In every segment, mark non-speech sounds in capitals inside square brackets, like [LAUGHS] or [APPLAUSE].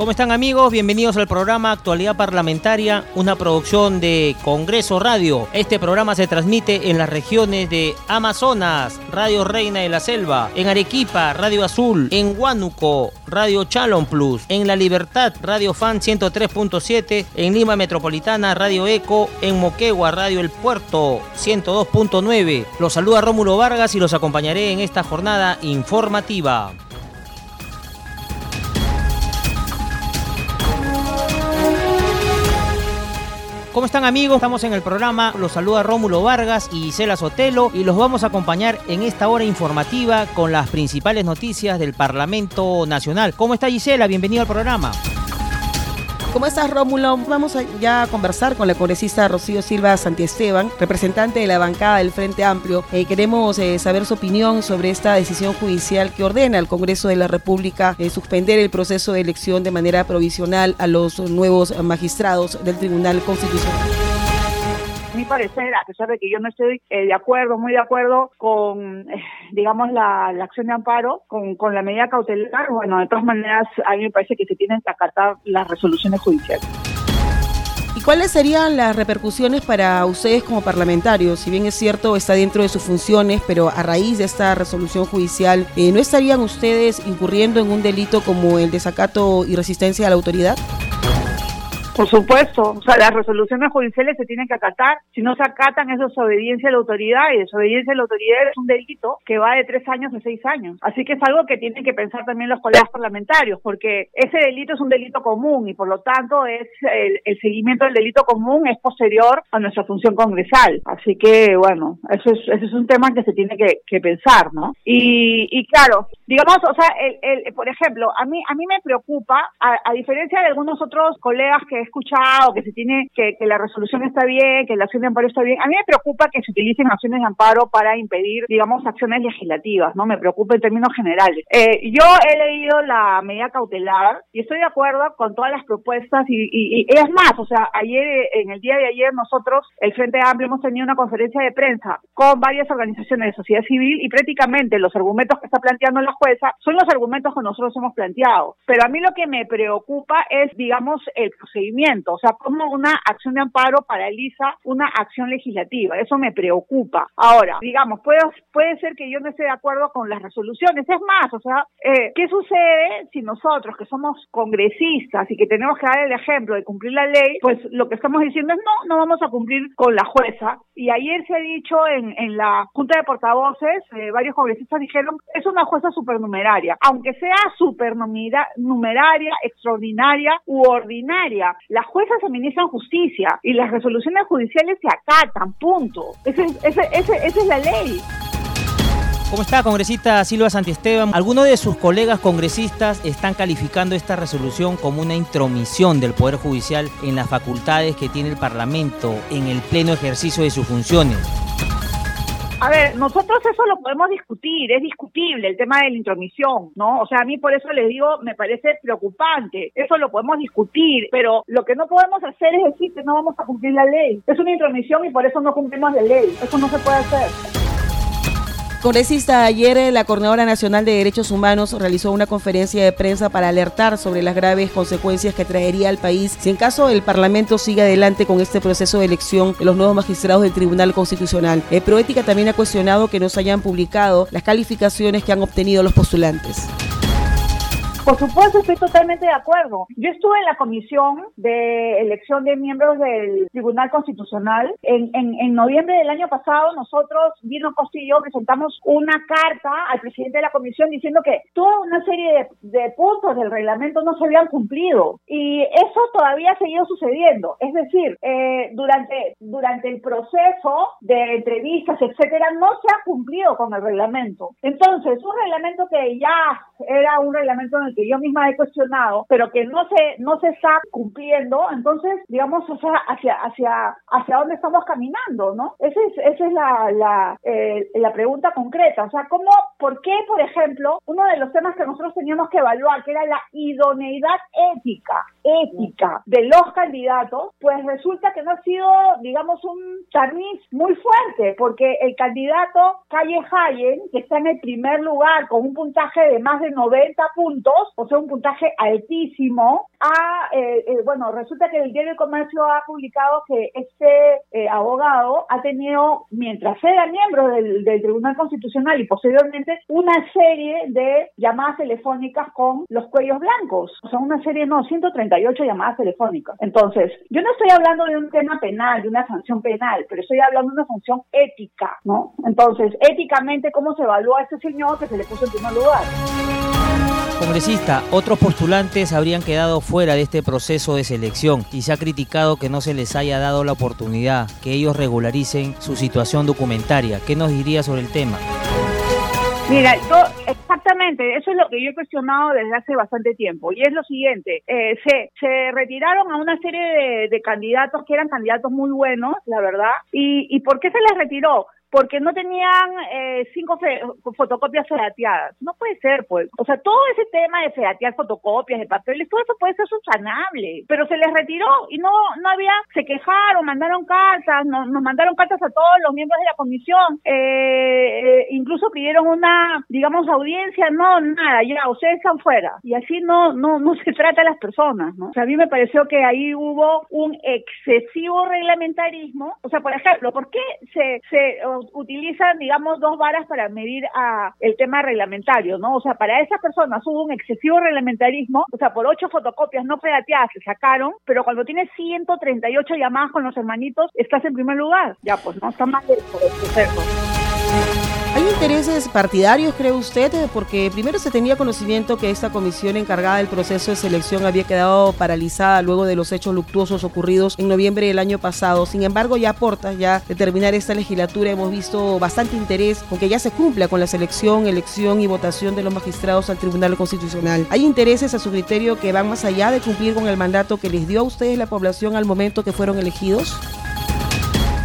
¿Cómo están amigos? Bienvenidos al programa Actualidad Parlamentaria, una producción de Congreso Radio. Este programa se transmite en las regiones de Amazonas, Radio Reina de la Selva, en Arequipa, Radio Azul, en Huánuco, Radio Chalon Plus, en La Libertad, Radio Fan 103.7, en Lima Metropolitana, Radio Eco, en Moquegua, Radio El Puerto 102.9. Los saluda Rómulo Vargas y los acompañaré en esta jornada informativa. ¿Cómo están amigos? Estamos en el programa, los saluda Rómulo Vargas y Gisela Sotelo y los vamos a acompañar en esta hora informativa con las principales noticias del Parlamento Nacional. ¿Cómo está Gisela? Bienvenido al programa. ¿Cómo estás, Rómulo? Vamos ya a conversar con la congresista Rocío Silva Santiesteban, representante de la bancada del Frente Amplio. Eh, queremos eh, saber su opinión sobre esta decisión judicial que ordena al Congreso de la República eh, suspender el proceso de elección de manera provisional a los nuevos magistrados del Tribunal Constitucional parecer, a pesar de que yo no estoy eh, de acuerdo, muy de acuerdo con, eh, digamos, la, acción de amparo, con, con la medida cautelar, bueno, de todas maneras, a mí me parece que se tienen que acatar las resoluciones judiciales. ¿Y cuáles serían las repercusiones para ustedes como parlamentarios? Si bien es cierto, está dentro de sus funciones, pero a raíz de esta resolución judicial, eh, ¿no estarían ustedes incurriendo en un delito como el desacato y resistencia a la autoridad? Por supuesto, o sea, las resoluciones judiciales se tienen que acatar. Si no se acatan, es desobediencia a la autoridad y desobediencia a la autoridad es un delito que va de tres años a seis años. Así que es algo que tienen que pensar también los colegas parlamentarios, porque ese delito es un delito común y por lo tanto es el, seguimiento del delito común es posterior a nuestra función congresal. Así que, bueno, eso es, eso es un tema que se tiene que, pensar, ¿no? Y, y claro, digamos, o sea, el, por ejemplo, a mí, a mí me preocupa, a, a diferencia de algunos otros colegas que escuchado, que se tiene, que, que la resolución está bien, que la acción de amparo está bien. A mí me preocupa que se utilicen acciones de amparo para impedir, digamos, acciones legislativas, ¿no? Me preocupa en términos generales. Eh, yo he leído la medida cautelar y estoy de acuerdo con todas las propuestas y, y, es más, o sea, ayer, en el día de ayer, nosotros, el Frente Amplio, hemos tenido una conferencia de prensa con varias organizaciones de sociedad civil y prácticamente los argumentos que está planteando la jueza son los argumentos que nosotros hemos planteado. Pero a mí lo que me preocupa es, digamos, el procedimiento o sea, cómo una acción de amparo paraliza una acción legislativa. Eso me preocupa. Ahora, digamos, puede, puede ser que yo no esté de acuerdo con las resoluciones. Es más, o sea, eh, ¿qué sucede si nosotros, que somos congresistas y que tenemos que dar el ejemplo de cumplir la ley, pues lo que estamos diciendo es no, no vamos a cumplir con la jueza? Y ayer se ha dicho en, en la Junta de Portavoces, eh, varios congresistas dijeron, es una jueza supernumeraria. Aunque sea supernumeraria, extraordinaria u ordinaria, las juezas administran justicia y las resoluciones judiciales se acatan, punto. Esa es la ley. ¿Cómo está, congresista Silva Santiesteban? Algunos de sus colegas congresistas están calificando esta resolución como una intromisión del Poder Judicial en las facultades que tiene el Parlamento en el pleno ejercicio de sus funciones. A ver, nosotros eso lo podemos discutir, es discutible el tema de la intromisión, ¿no? O sea, a mí por eso les digo, me parece preocupante, eso lo podemos discutir, pero lo que no podemos hacer es decir que no vamos a cumplir la ley. Es una intromisión y por eso no cumplimos la ley, eso no se puede hacer. Congresista, ayer eh, la Coordinadora Nacional de Derechos Humanos realizó una conferencia de prensa para alertar sobre las graves consecuencias que traería al país si en caso el Parlamento sigue adelante con este proceso de elección de los nuevos magistrados del Tribunal Constitucional. Eh, Proética también ha cuestionado que no se hayan publicado las calificaciones que han obtenido los postulantes. Por supuesto, estoy totalmente de acuerdo. Yo estuve en la comisión de elección de miembros del Tribunal Constitucional. En, en, noviembre del año pasado, nosotros, y yo, presentamos una carta al presidente de la comisión diciendo que toda una serie de, puntos del reglamento no se habían cumplido. Y eso todavía ha seguido sucediendo. Es decir, eh, durante, durante el proceso de entrevistas, etcétera, no se ha cumplido con el reglamento. Entonces, un reglamento que ya era un reglamento y que yo misma he cuestionado, pero que no se, no se está cumpliendo, entonces, digamos, o sea, hacia, hacia, hacia dónde estamos caminando, ¿no? Esa es, esa es la, la, eh, la pregunta concreta, o sea, ¿cómo, por qué, por ejemplo, uno de los temas que nosotros teníamos que evaluar, que era la idoneidad ética, ética de los candidatos, pues resulta que no ha sido, digamos, un tamiz muy fuerte, porque el candidato Calle Hayen, que está en el primer lugar con un puntaje de más de 90 puntos, o sea, un puntaje altísimo, ha, eh, eh, bueno, resulta que el diario de comercio ha publicado que este eh, abogado ha tenido, mientras era miembro del, del Tribunal Constitucional y posteriormente, una serie de llamadas telefónicas con los cuellos blancos, o sea, una serie, no, 138 llamadas telefónicas. Entonces, yo no estoy hablando de un tema penal, de una sanción penal, pero estoy hablando de una sanción ética, ¿no? Entonces, éticamente, ¿cómo se evalúa a este señor que se le puso en primer lugar? Congresista, otros postulantes habrían quedado fuera de este proceso de selección y se ha criticado que no se les haya dado la oportunidad que ellos regularicen su situación documentaria. ¿Qué nos diría sobre el tema? Mira, yo, exactamente, eso es lo que yo he cuestionado desde hace bastante tiempo. Y es lo siguiente, eh, se, se retiraron a una serie de, candidatos que eran candidatos muy buenos, la verdad. ¿Y, ¿Y por qué se les retiró? porque no tenían eh, cinco fotocopias fedateadas. No puede ser, pues. O sea, todo ese tema de fedatear fotocopias de papeles, todo eso puede ser subsanable, pero se les retiró y no no había, se quejaron, mandaron cartas, nos mandaron cartas a todos los miembros de la comisión, eh, eh, incluso pidieron una, digamos, audiencia, no, nada, ya, ustedes están fuera. Y así no, no, no se trata a las personas, ¿no? O sea, a mí me pareció que ahí hubo un excesivo reglamentarismo. O sea, por ejemplo, ¿por qué se, se utilizan, digamos, dos varas para medir a el tema reglamentario, ¿no? O sea, para esas personas hubo un excesivo reglamentarismo, o sea, por ocho fotocopias no fedateadas se sacaron, pero cuando tienes 138 llamadas con los hermanitos, estás en primer lugar. Ya, pues no está mal el proceso. ¿Hay intereses partidarios, cree usted? Porque primero se tenía conocimiento que esta comisión encargada del proceso de selección había quedado paralizada luego de los hechos luctuosos ocurridos en noviembre del año pasado. Sin embargo, ya aporta ya de terminar esta legislatura hemos visto bastante interés con que ya se cumpla con la selección, elección y votación de los magistrados al Tribunal Constitucional. ¿Hay intereses a su criterio que van más allá de cumplir con el mandato que les dio a ustedes la población al momento que fueron elegidos?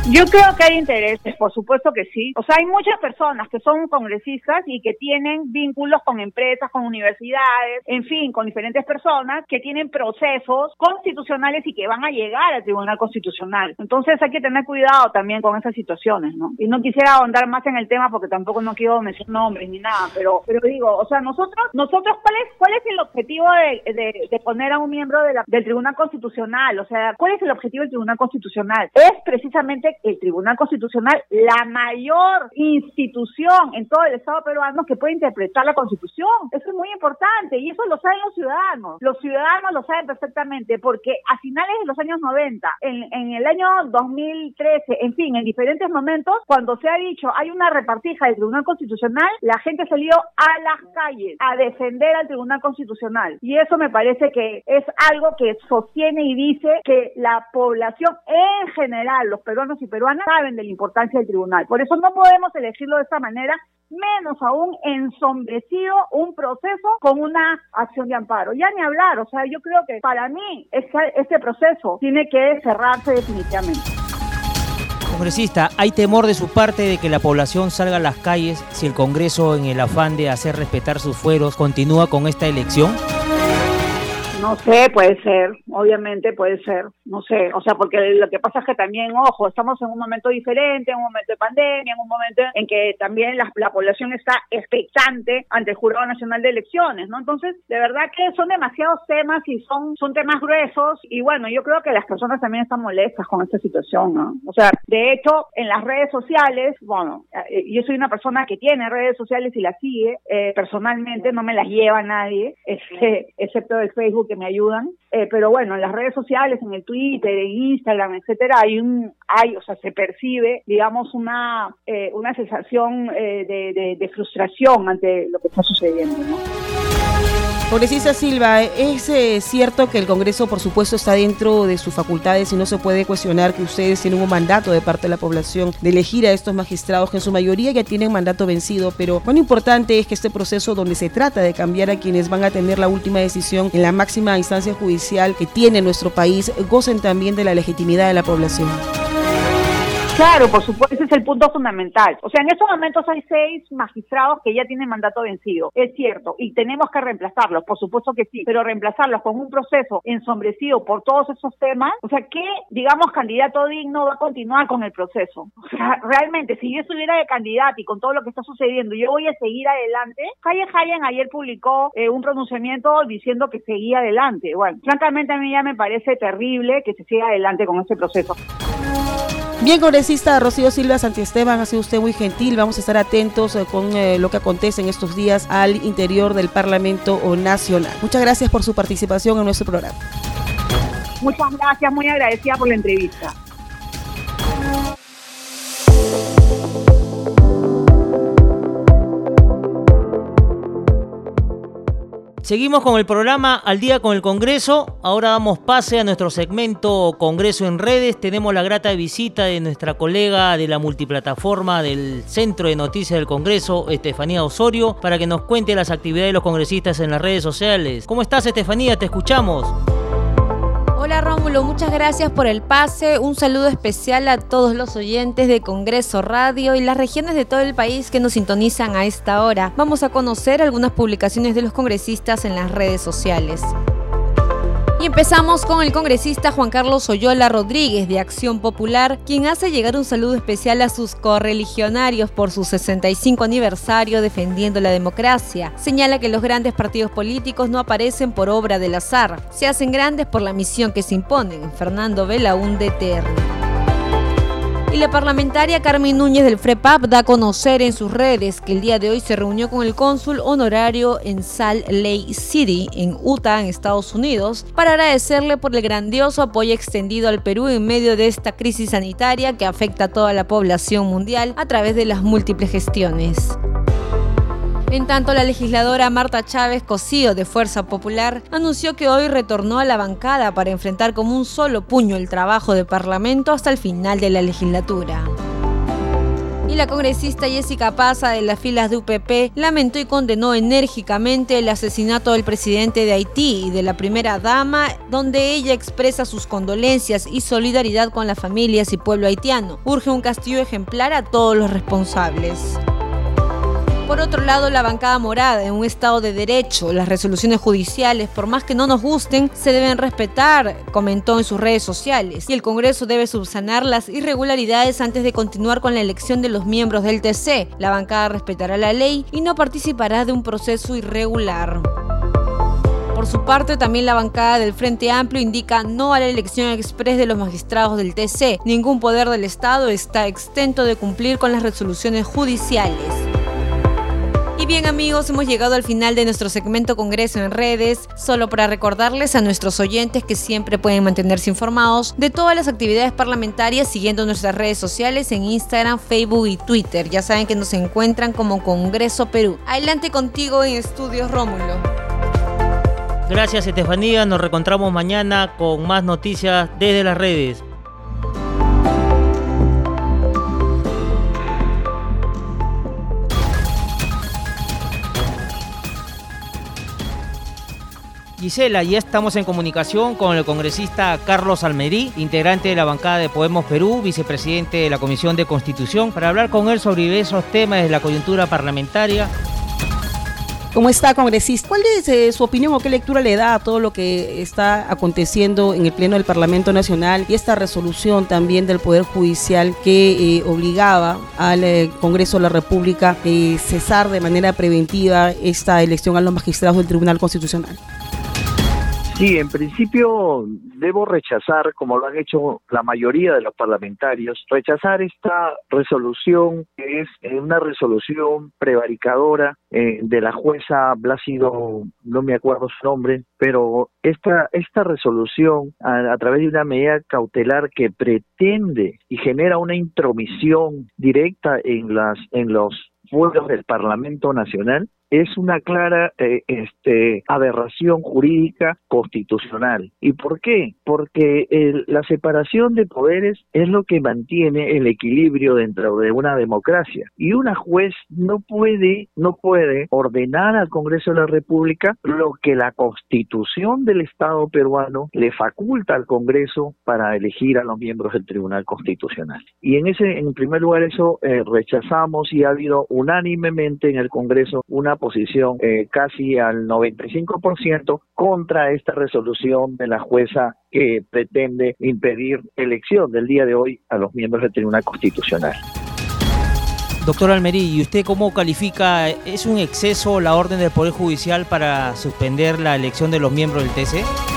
Yo creo que hay intereses, por supuesto que sí. O sea, hay muchas personas que son congresistas y que tienen vínculos con empresas, con universidades, en fin, con diferentes personas que tienen procesos constitucionales y que van a llegar al Tribunal Constitucional. Entonces hay que tener cuidado también con esas situaciones, ¿no? Y no quisiera ahondar más en el tema porque tampoco no quiero mencionar nombres ni nada, pero pero digo, o sea, nosotros, nosotros ¿cuál es cuál es el objetivo de, de, de poner a un miembro de la, del Tribunal Constitucional? O sea, ¿cuál es el objetivo del Tribunal Constitucional? Es precisamente el Tribunal Constitucional la mayor institución en todo el Estado peruano que puede interpretar la Constitución. Eso es muy importante y eso lo saben los ciudadanos. Los ciudadanos lo saben perfectamente porque a finales de los años 90, en, en el año 2013, en fin, en diferentes momentos, cuando se ha dicho hay una repartija del Tribunal Constitucional, la gente salió a las calles a defender al Tribunal Constitucional. Y eso me parece que es algo que sostiene y dice que la población en general, los peruanos y peruanas saben de la importancia del tribunal. Por eso no podemos elegirlo de esta manera, menos aún ensombrecido un proceso con una acción de amparo. Ya ni hablar, o sea, yo creo que para mí este, proceso tiene que cerrarse definitivamente. Congresista, ¿hay temor de su parte de que la población salga a las calles si el Congreso, en el afán de hacer respetar sus fueros, continúa con esta elección? No sé, puede ser, obviamente puede ser, no sé, o sea, porque lo que pasa es que también, ojo, estamos en un momento diferente, en un momento de pandemia, en un momento en que también la, la población está expectante ante el Jurado Nacional de Elecciones, ¿no? Entonces, de verdad que son demasiados temas y son, son temas gruesos y bueno, yo creo que las personas también están molestas con esta situación, ¿no? O sea, de hecho, en las redes sociales, bueno, eh, yo soy una persona que tiene redes sociales y las sigue, eh, personalmente no me las lleva nadie, [LAUGHS] excepto el Facebook que me ayudan, eh, pero bueno, en las redes sociales, en el Twitter, en Instagram, etcétera, hay un, hay, o sea, se percibe, digamos, una, eh, una sensación eh, de, de, frustración ante lo que está sucediendo. Congresista Silva, es eh, cierto que el Congreso, por supuesto, está dentro de sus facultades y no se puede cuestionar que ustedes tienen un mandato de parte de la población de elegir a estos magistrados que en su mayoría ya tienen mandato vencido, pero cuán importante es que este proceso donde se trata de cambiar a quienes van a tener la última decisión en la máxima instancia judicial que tiene nuestro país, gocen también de la legitimidad de la población. Claro, por supuesto, ese es el punto fundamental. O sea, en estos momentos hay seis magistrados que ya tienen mandato vencido, es cierto, y tenemos que reemplazarlos, por supuesto que sí, pero reemplazarlos con un proceso ensombrecido por todos esos temas, o sea, ¿qué, digamos, candidato digno va a continuar con el proceso? O sea, realmente, si yo estuviera de candidato y con todo lo que está sucediendo, yo voy a seguir adelante. Calle Hayen ayer publicó eh, un pronunciamiento diciendo que seguía adelante. Bueno, francamente a mí ya me parece terrible que se siga adelante con este proceso. Bien, congresista Rocío Silva Santiesteban, ha sido usted muy gentil. Vamos a estar atentos eh, con eh, lo que acontece en estos días al interior del Parlamento Nacional. Muchas gracias por su participación en nuestro programa. Muchas gracias, muy agradecida por la entrevista. Seguimos con el programa Al día con el Congreso. Ahora damos pase a nuestro segmento Congreso en redes. Tenemos la grata visita de nuestra colega de la multiplataforma del Centro de Noticias del Congreso, Estefanía Osorio, para que nos cuente las actividades de los congresistas en las redes sociales. ¿Cómo estás, Estefanía? Te escuchamos. Hola Rómulo, muchas gracias por el pase. Un saludo especial a todos los oyentes de Congreso Radio y las regiones de todo el país que nos sintonizan a esta hora. Vamos a conocer algunas publicaciones de los congresistas en las redes sociales. Empezamos con el congresista Juan Carlos Oyola Rodríguez de Acción Popular, quien hace llegar un saludo especial a sus correligionarios por su 65 aniversario defendiendo la democracia. Señala que los grandes partidos políticos no aparecen por obra del azar, se hacen grandes por la misión que se imponen. Fernando Belaúnde Terry. Y la parlamentaria Carmen Núñez del FREPAP da a conocer en sus redes que el día de hoy se reunió con el cónsul honorario en Salt Lake City, en Utah, en Estados Unidos, para agradecerle por el grandioso apoyo extendido al Perú en medio de esta crisis sanitaria que afecta a toda la población mundial a través de las múltiples gestiones. En tanto, la legisladora Marta Chávez Cosío de Fuerza Popular anunció que hoy retornó a la bancada para enfrentar como un solo puño el trabajo de Parlamento hasta el final de la legislatura. Y la congresista Jessica Paza de las filas de UPP lamentó y condenó enérgicamente el asesinato del presidente de Haití y de la primera dama, donde ella expresa sus condolencias y solidaridad con las familias y pueblo haitiano. Urge un castigo ejemplar a todos los responsables. Por otro lado, la bancada morada, en un Estado de derecho, las resoluciones judiciales, por más que no nos gusten, se deben respetar, comentó en sus redes sociales, y el Congreso debe subsanar las irregularidades antes de continuar con la elección de los miembros del TC. La bancada respetará la ley y no participará de un proceso irregular. Por su parte, también la bancada del Frente Amplio indica no a la elección express de los magistrados del TC. Ningún poder del Estado está exento de cumplir con las resoluciones judiciales. Y bien amigos, hemos llegado al final de nuestro segmento Congreso en redes, solo para recordarles a nuestros oyentes que siempre pueden mantenerse informados de todas las actividades parlamentarias siguiendo nuestras redes sociales en Instagram, Facebook y Twitter. Ya saben que nos encuentran como Congreso Perú. Adelante contigo en Estudios Rómulo. Gracias Estefanía, nos reencontramos mañana con más noticias desde las redes. Gisela, ya estamos en comunicación con el congresista Carlos Almerí, integrante de la bancada de Podemos Perú, vicepresidente de la Comisión de Constitución, para hablar con él sobre esos temas de la coyuntura parlamentaria. ¿Cómo está, congresista? ¿Cuál es eh, su opinión o qué lectura le da a todo lo que está aconteciendo en el Pleno del Parlamento Nacional y esta resolución también del Poder Judicial que eh, obligaba al eh, Congreso de la República a cesar de manera preventiva esta elección a los magistrados del Tribunal Constitucional? Sí, en principio debo rechazar, como lo han hecho la mayoría de los parlamentarios, rechazar esta resolución que es eh, una resolución prevaricadora eh, de la jueza Blásido, no me acuerdo su nombre, pero esta, esta resolución a, través de una medida cautelar que pretende y genera una intromisión directa en las en los pueblos del Parlamento Nacional es una clara eh, este, aberración jurídica constitucional. ¿Y por qué? Porque la separación de poderes es lo que mantiene el equilibrio dentro de una democracia. Y una juez no puede, no puede ordenar al Congreso de la República lo que la constitución del Estado peruano le faculta al Congreso para elegir a los miembros del Tribunal Constitucional. Y en ese, en primer lugar, eso eh, rechazamos y ha habido unánimemente en el Congreso una posición eh, casi al 95% contra esta resolución de la jueza que pretende impedir elección del día de hoy a los miembros del Tribunal Constitucional. Doctor Almerí, ¿y usted cómo califica? ¿Es un exceso la orden del Poder Judicial para suspender la elección de los miembros del TC?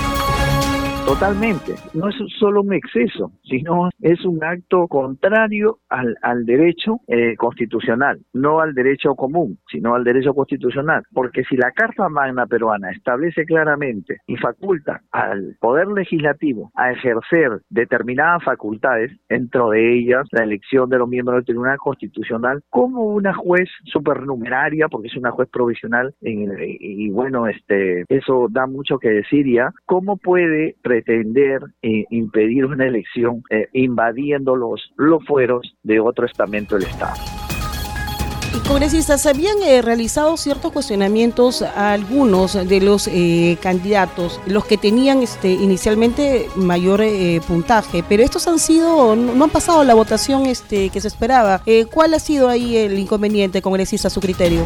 Totalmente. No es solo un exceso, sino es un acto contrario al, derecho eh, constitucional, no al derecho común, sino al derecho constitucional. Porque si la Carta Magna peruana establece claramente y faculta al Poder Legislativo a ejercer determinadas facultades, dentro de ellas la elección de los miembros del Tribunal Constitucional, como una juez supernumeraria, porque es una juez provisional, y bueno, este eso da mucho que decir ya, ¿cómo puede pretender eh, impedir una elección eh, invadiendo los, los fueros de otro estamento del Estado. Congresistas, habían eh, realizado ciertos cuestionamientos a algunos de los candidatos, los que tenían este, inicialmente mayor puntaje, pero estos han sido, no, han pasado la votación este, que se esperaba. ¿Cuál ha sido ahí el inconveniente, congresista, a su criterio?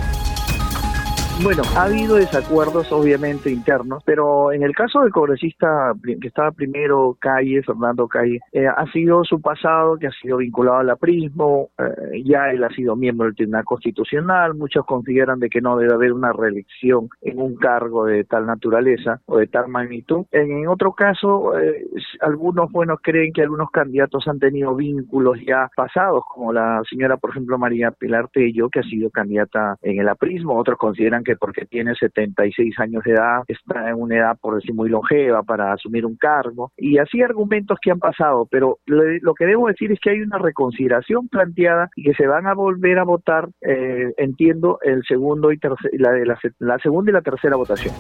Bueno, ha habido desacuerdos obviamente internos, pero en el caso del congresista que estaba primero, Calle, Fernando Calle, eh, ha sido su pasado que ha sido vinculado al aprismo, eh, ya él ha sido miembro del Tribunal Constitucional, muchos consideran de que no debe haber una reelección en un cargo de tal naturaleza o de tal magnitud. En, otro caso, eh, algunos buenos creen que algunos candidatos han tenido vínculos ya pasados, como la señora, por ejemplo, María Pilar Tello, que ha sido candidata en el aprismo, otros consideran que porque tiene 76 años de edad está en una edad, por decir, muy longeva para asumir un cargo. Y así argumentos que han pasado, pero lo, que debo decir es que hay una reconsideración planteada y que se van a volver a votar, eh, entiendo, el segundo y la, de la, segunda y la tercera votación.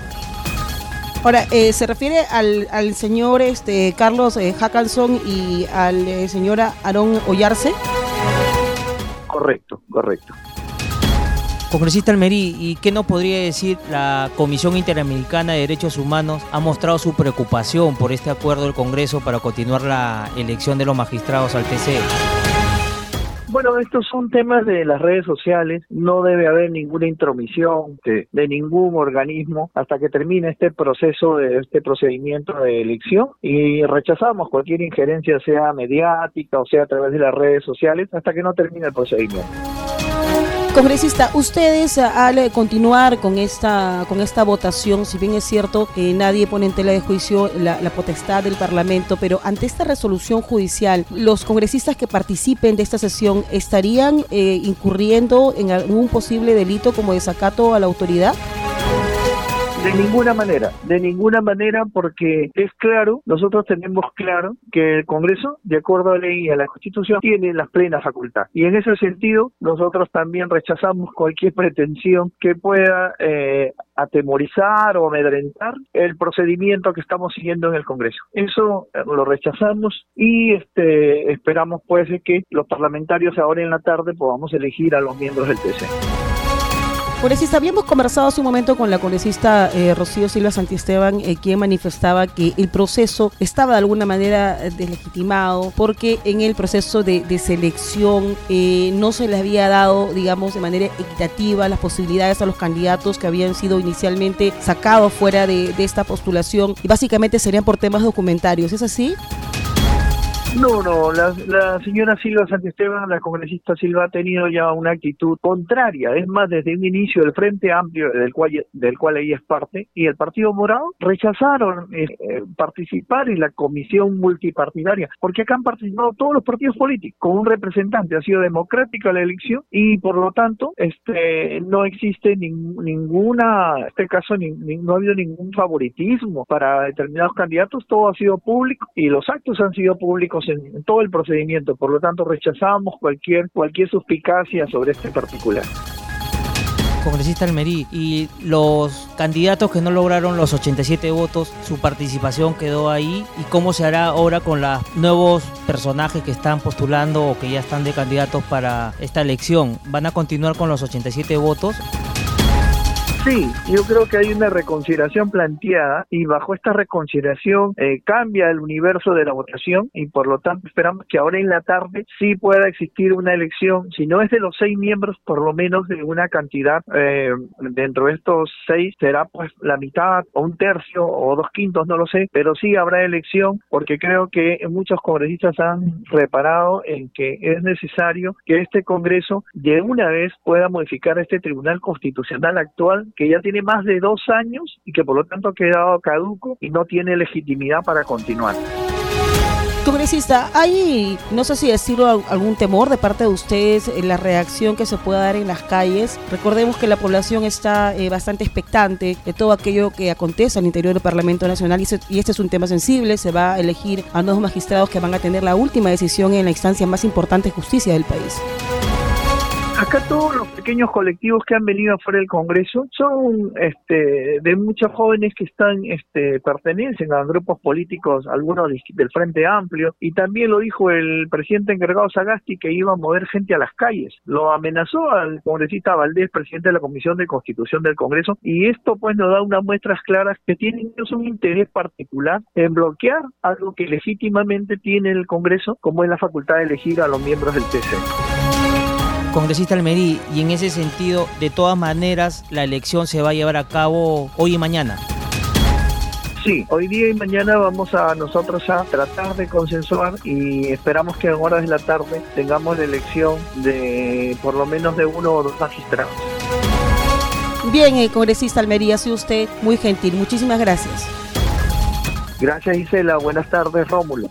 Ahora, eh, ¿se refiere al, al señor este, Carlos eh, y al eh, señor Aarón Ollarse? Correcto, correcto. Congresista Almerí, ¿y qué nos podría decir la Comisión Interamericana de Derechos Humanos? Ha mostrado su preocupación por este acuerdo del Congreso para continuar la elección de los magistrados al TC. Bueno, estos son temas de las redes sociales, no debe haber ninguna intromisión de, de, ningún organismo hasta que termine este proceso de este procedimiento de elección y rechazamos cualquier injerencia sea mediática o sea a través de las redes sociales hasta que no termine el procedimiento. Congresista, ustedes al continuar con esta, con esta votación, si bien es cierto que nadie pone en tela de juicio la, potestad del Parlamento, pero ante esta resolución judicial, ¿los congresistas que participen de esta sesión estarían eh, incurriendo en algún posible delito como desacato a la autoridad? De ninguna manera, de ninguna manera porque es claro, nosotros tenemos claro que el Congreso, de acuerdo a la ley y a la Constitución, tiene las plenas facultades. Y en ese sentido, nosotros también rechazamos cualquier [LAUGHS] pretensión que pueda eh, atemorizar o amedrentar el procedimiento que estamos siguiendo en el Congreso. Eso eh, lo rechazamos y este, esperamos pues que los parlamentarios ahora en la tarde podamos elegir a los miembros del TC. Congresista, habíamos conversado hace un momento con la congresista eh, Rocío Silva Santisteban, eh, quien manifestaba que el proceso estaba de alguna manera eh, deslegitimado porque en el proceso de, selección no se le había dado, digamos, de manera equitativa las posibilidades a los candidatos que habían sido inicialmente sacados fuera de esta postulación y básicamente serían por temas documentarios. ¿Es así? No, no, la, señora Silva Santisteban, la congresista Silva, ha tenido ya una actitud contraria. Es más, desde un inicio del Frente Amplio, del cual, del cual ella es parte, y el Partido Morado rechazaron eh, participar en la comisión multipartidaria, porque acá han participado todos los partidos políticos, con un representante. Ha sido democrática la elección y, por lo tanto, este no existe ninguna, en este caso, no ha habido ningún favoritismo para determinados candidatos. Todo ha sido público y los actos han sido públicos en, todo el procedimiento, por lo tanto rechazamos cualquier, cualquier suspicacia sobre este particular. Congresista Almerí, y los candidatos que no lograron los 87 votos, su participación quedó ahí. ¿Y cómo se hará ahora con los nuevos personajes que están postulando o que ya están de candidatos para esta elección? ¿Van a continuar con los 87 votos? Sí, yo creo que hay una reconsideración planteada y bajo esta reconsideración eh, cambia el universo de la votación y por lo tanto esperamos que ahora en la tarde sí pueda existir una elección, si no es de los seis miembros, por lo menos de una cantidad eh, dentro de estos seis será pues la mitad o un tercio o dos quintos, no lo sé, pero sí habrá elección porque creo que muchos congresistas han reparado en que es necesario que este Congreso de una vez pueda modificar este Tribunal Constitucional actual que ya tiene más de dos años y que por lo tanto ha quedado caduco y no tiene legitimidad para continuar. Congresista, ¿hay, no sé si decirlo, algún temor de parte de ustedes en la reacción que se pueda dar en las calles? Recordemos que la población está eh, bastante expectante de todo aquello que acontece al interior del Parlamento Nacional y, y, este es un tema sensible. Se va a elegir a nuevos magistrados que van a tener la última decisión en la instancia más importante de justicia del país. Acá todos los pequeños colectivos que han venido afuera del Congreso son este, de muchos jóvenes que están este, pertenecen a grupos políticos, algunos del Frente Amplio, y también lo dijo el presidente encargado Sagasti que iba a mover gente a las calles. Lo amenazó al congresista Valdés, presidente de la Comisión de Constitución del Congreso, y esto pues nos da unas muestras claras que tienen un interés particular en bloquear algo que legítimamente tiene el Congreso, como es la facultad de elegir a los miembros del TC. Congresista Almerí, y en ese sentido, de todas maneras, la elección se va a llevar a cabo hoy y mañana. Sí, hoy día y mañana vamos a nosotros a tratar de consensuar y esperamos que en horas de la tarde tengamos la elección de por lo menos de uno o dos magistrados. Bien, el congresista Almería, soy usted muy gentil. Muchísimas gracias. Gracias, Isela. Buenas tardes, Rómulo.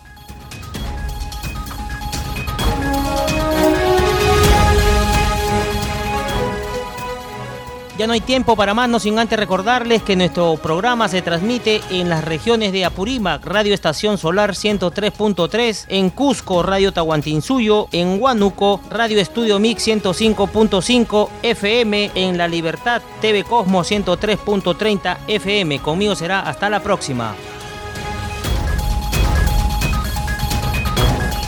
Ya no hay tiempo para más, no sin antes recordarles que nuestro programa se transmite en las regiones de Apurímac, Radio Estación Solar 103.3, en Cusco, Radio Tahuantinsuyo, en Huánuco, Radio Estudio Mix 105.5 FM, en La Libertad, TV Cosmo 103.30 FM. Conmigo será hasta la próxima.